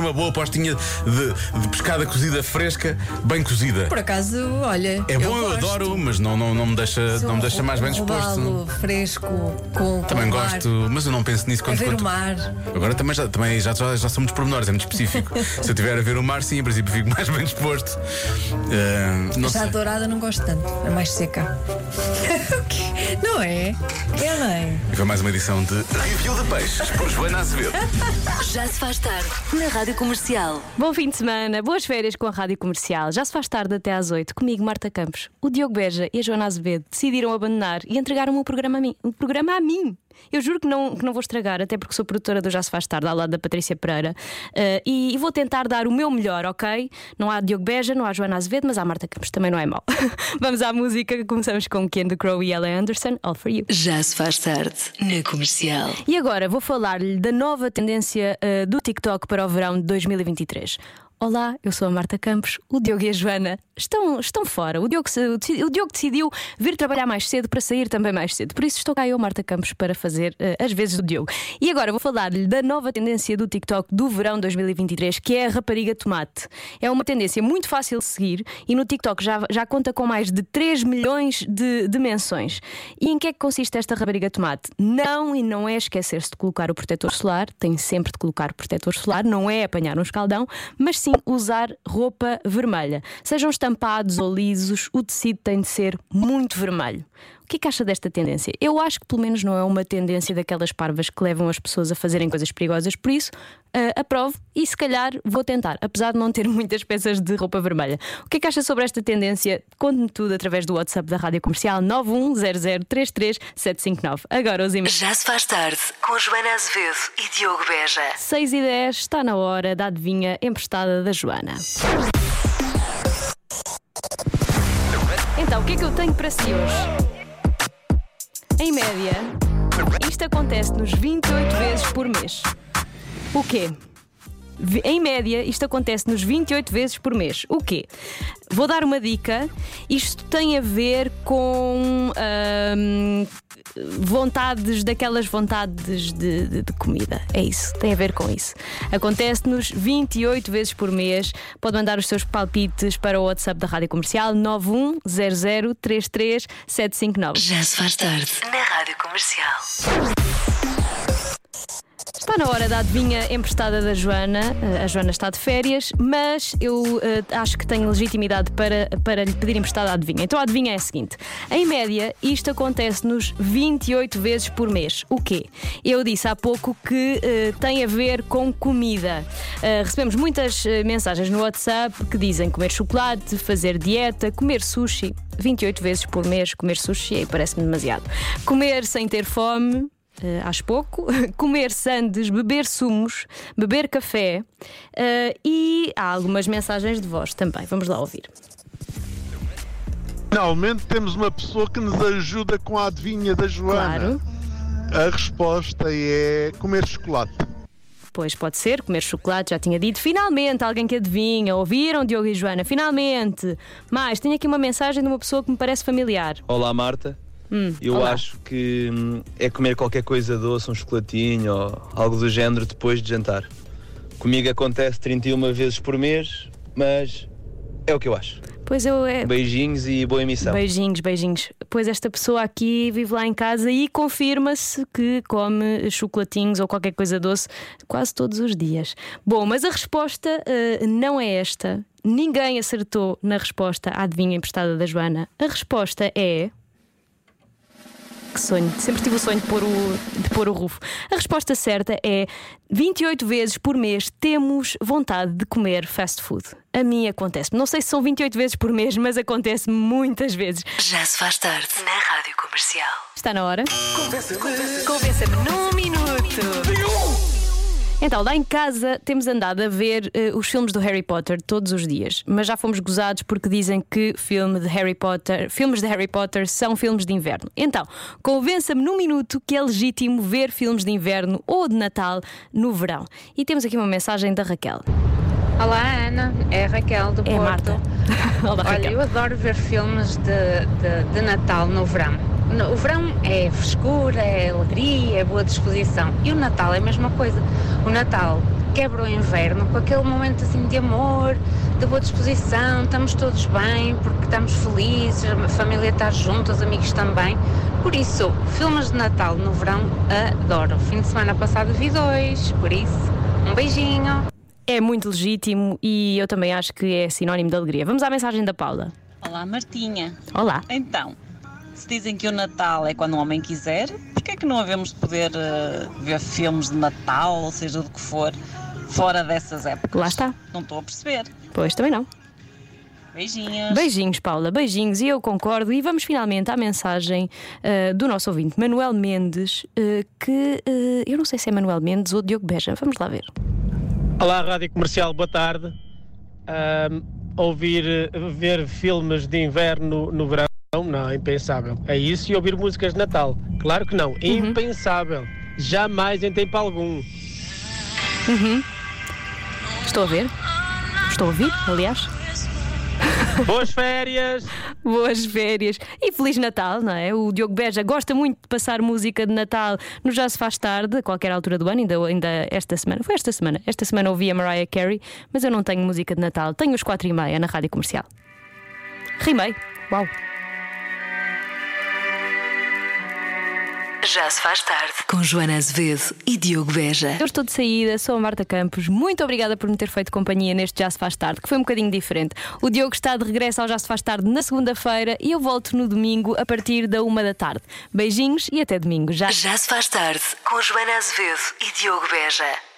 uma boa postinha de, de pescada cozida fresca, bem cozida. Por acaso, olha. É bom, eu, gosto. adoro, mas não, não, não me deixa, Sou não me deixa mais bem disposto. fresco, com. Também com mar, gosto, mas eu não penso nisso A quando. ver quando- o mar. Agora também já, também já, já, já são muitos pormenores, é muito específico. Se eu estiver a ver o mar, sim, em princípio fico mais bem disposto. Ah, não Já sei. a dourada não gosto tanto, é mais seca. não é? É, não é? E foi mais uma edição de Review de Peixes por Joana Azevedo. Já se faz tarde na Rádio Comercial. Bom fim de semana, boas férias com a Rádio Comercial. Já se faz tarde até às 8, comigo, Marta Campos. O Diogo Beja e a Joana Azevedo decidiram abandonar e entregaram o programa a mim. O programa a mim. Eu juro que não, que não vou estragar, até porque sou produtora do Já Se Faz Tarde, ao lado da Patrícia Pereira. Eh, e, e vou tentar dar o meu melhor, ok? Não há Diogo Beja, não há Joana Azevedo, mas há Marta Campos, também não é mau. Vamos à música, começamos com Ken the Crow e Ella Anderson, All For You. Já se faz tarde na Comercial. E agora vou falar-lhe da nova tendência eh, do TikTok para o verão de 2023. Olá, eu sou a Marta Campos. O Diogo e a Joana estão, estão fora. O Diogo, o Diogo decidiu vir trabalhar mais cedo para sair também mais cedo. Por isso estou cá eu, Marta Campos, para fazer eh, as vezes do Diogo. E agora vou falar-lhe da nova tendência do TikTok do verão 2023, que é a rapariga tomate. É uma tendência muito fácil de seguir e no TikTok já, já conta com mais de 3 milhões de, de menções. E em que é que consiste esta rapariga tomate? Não e não é esquecer-se de colocar o protetor solar, tem sempre de colocar o protetor solar, não é apanhar um escaldão, mas sim usar roupa vermelha. Sejam estampados ou lisos, o tecido tem de ser muito vermelho. O que é que acha desta tendência? Eu acho que pelo menos não é uma tendência daquelas parvas que levam as pessoas a fazerem coisas perigosas, por isso ah, aprovo e se calhar vou tentar, apesar de não ter muitas peças de roupa vermelha. O que é que acha sobre esta tendência? Conte-me tudo através do WhatsApp da Rádio Comercial 910033759. Agora os e-mails. Já se faz tarde com Joana Azevedo e Diogo Beja. 6 e 10 está na hora da adivinha emprestada da Joana. Então, o que é que eu tenho para si hoje? Em média, isto acontece-nos 28 vezes por mês. O quê? Em média, isto acontece-nos 28 vezes por mês. O quê? Vou dar uma dica. Isto tem a ver com ahm, vontades, daquelas vontades de, de- de comida. É isso, tem a ver com isso. Acontece-nos 28 vezes por mês. Pode mandar os seus palpites para o WhatsApp da Rádio Comercial 910033759. Já se faz tarde na Rádio Comercial. Está na hora da adivinha emprestada da Joana. Eh, A Joana está de férias, mas eu eh, acho que tenho legitimidade para, para lhe pedir emprestada a adivinha. Então a adivinha é a seguinte: em média, isto acontece-nos 28 vezes por mês. O quê? Eu disse há pouco que eh, tem a ver com comida. Eh, recebemos muitas mensagens no WhatsApp que dizem comer chocolate, fazer dieta, comer sushi. 28 vezes por mês comer sushi aí parece-me demasiado. Comer sem ter fome. Uh, acho pouco, comer sandes, beber sumos, beber café uh, e há algumas mensagens de voz também. Vamos lá ouvir. Finalmente temos uma pessoa que nos ajuda com a adivinha da Joana. Claro, A resposta é comer chocolate. pois pode ser, comer chocolate, já tinha dito. Finalmente, alguém que adivinha. Ouviram, Diogo e Joana? Finalmente! Mais, tenho aqui uma mensagem de uma pessoa que me parece familiar. Olá Marta, eu olá. acho que hum, é comer qualquer coisa doce, um chocolatinho ou algo do género depois de jantar. Comigo acontece 31 vezes por mês, mas é o que eu acho. Pois eu. É... Beijinhos e boa emissão. Beijinhos, beijinhos. Pois esta pessoa aqui vive lá em casa e confirma-se que come chocolatinhos ou qualquer coisa doce quase todos os dias. Bom, mas a resposta eh, não é esta. Ninguém acertou na resposta à adivinha emprestada da Joana. A resposta é. Que sonho, sempre tive o sonho de pôr o, de pôr o rufo. A resposta certa é 28 vezes por mês temos vontade de comer fast food. A mim acontece. Não sei se são 28 vezes por mês, mas acontece muitas vezes. Já se faz tarde na Rádio Comercial. Está na hora? Convença-me num minuto. Então, lá em casa temos andado a ver eh, os filmes do Harry Potter todos os dias, mas já fomos gozados porque dizem que filme de Harry Potter, filmes de Harry Potter são filmes de inverno. Então, convença-me num minuto que é legítimo ver filmes de inverno ou de Natal no verão. E temos aqui uma mensagem da Raquel. Olá Ana, é a Raquel do É Porto. Marta. Olá, Olha, Raquel. eu adoro ver filmes de, de, de Natal no verão. No- O verão é frescura, é alegria, é boa disposição. E o Natal é a mesma coisa. O Natal quebra o inverno com aquele momento assim de amor, de boa disposição, estamos todos bem, porque estamos felizes, a família está junto, os amigos também. Por isso, filmes de Natal no verão adoro. Fim de semana passado vi dois, por isso, um beijinho. É muito legítimo e eu também acho que é sinónimo de alegria. Vamos à mensagem da Paula. Olá, Martinha. Olá. Então, se dizem que o Natal é quando o homem quiser, porquê é que não havemos de poder eh, ver filmes de Natal, ou seja, do que for, fora dessas épocas? Lá está. Não estou a perceber. Pois também não. Beijinhos. Beijinhos, Paula, beijinhos, e eu concordo. E vamos finalmente à mensagem uh, do nosso ouvinte, Manuel Mendes, uh, que uh, eu não sei se é Manuel Mendes ou Diogo Beja. Vamos lá ver. Olá, Rádio Comercial, boa tarde. Ouvir, ver filmes de inverno no verão, não, é impensável. É isso e ouvir músicas de Natal. Claro que não, impensável. Jamais em tempo algum. Estou a ver? Estou a ouvir, aliás. Boas férias! Boas férias e Feliz Natal, não é? O Diogo Beja gosta muito de passar música de Natal no Já Se Faz Tarde, a qualquer altura do ano, ainda, ainda esta semana. Foi esta semana. Esta semana ouvi a Mariah Carey, mas eu não tenho música de Natal. Tenho os quatro e meia na rádio comercial. Rimei. Uau! Já se faz tarde. Com Joana Azevedo e Diogo Beja. Eu estou de saída, sou a Marta Campos. Muito obrigada por me ter feito companhia neste Já Se Faz Tarde, que foi um bocadinho diferente. O Diogo está de regresso ao Já Se Faz Tarde na segunda-feira e eu volto no domingo a partir da uma da tarde. Beijinhos e até domingo. Já Já se faz tarde. Com Joana Azevedo e Diogo Beja.